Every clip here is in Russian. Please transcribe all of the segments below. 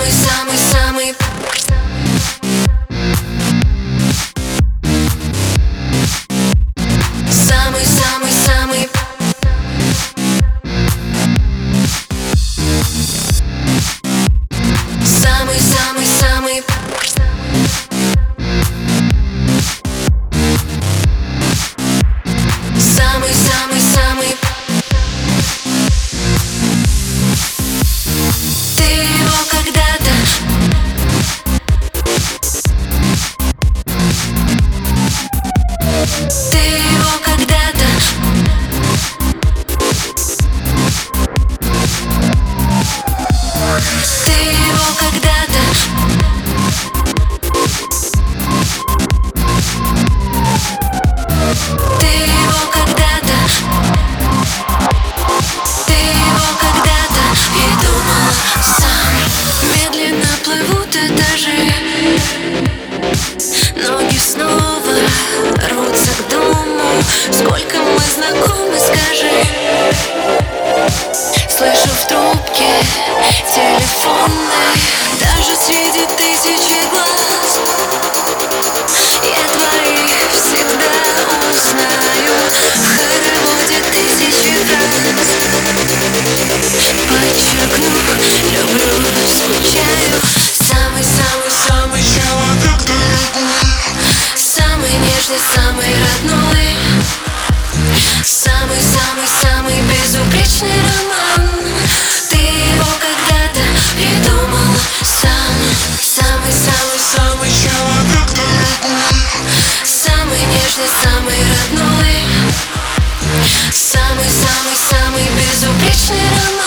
Самый-самый-самый Thank you. Нежный, самый родной Самый-самый-самый безупречный роман. Ты его когда-то придумал сам. Самый-самый Самый человек дорогой Самый нежный, самый родной. Самый-самый-самый безупречный роман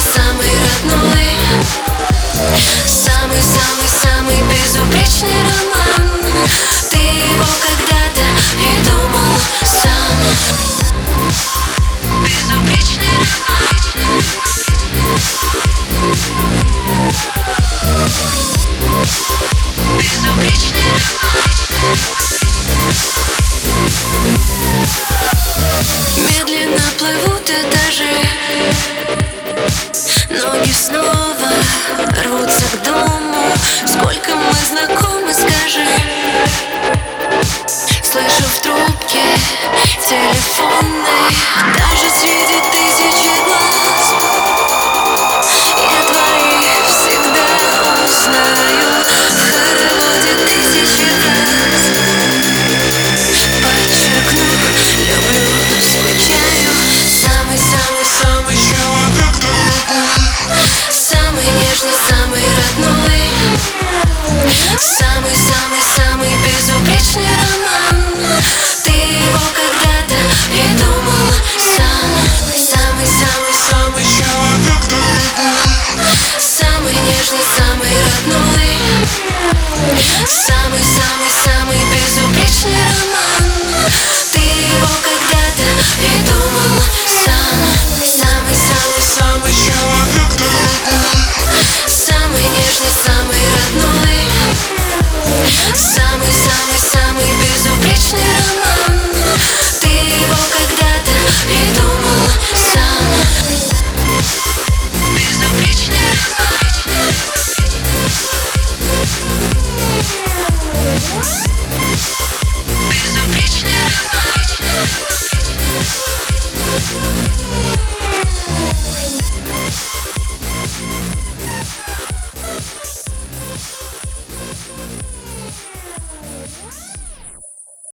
Самый родной. Самый-самый-самый безупречный роман. Ты его когда-то придумал сам. Безупречный роман. Безупречный роман. Медленно плывут этажи Но не снова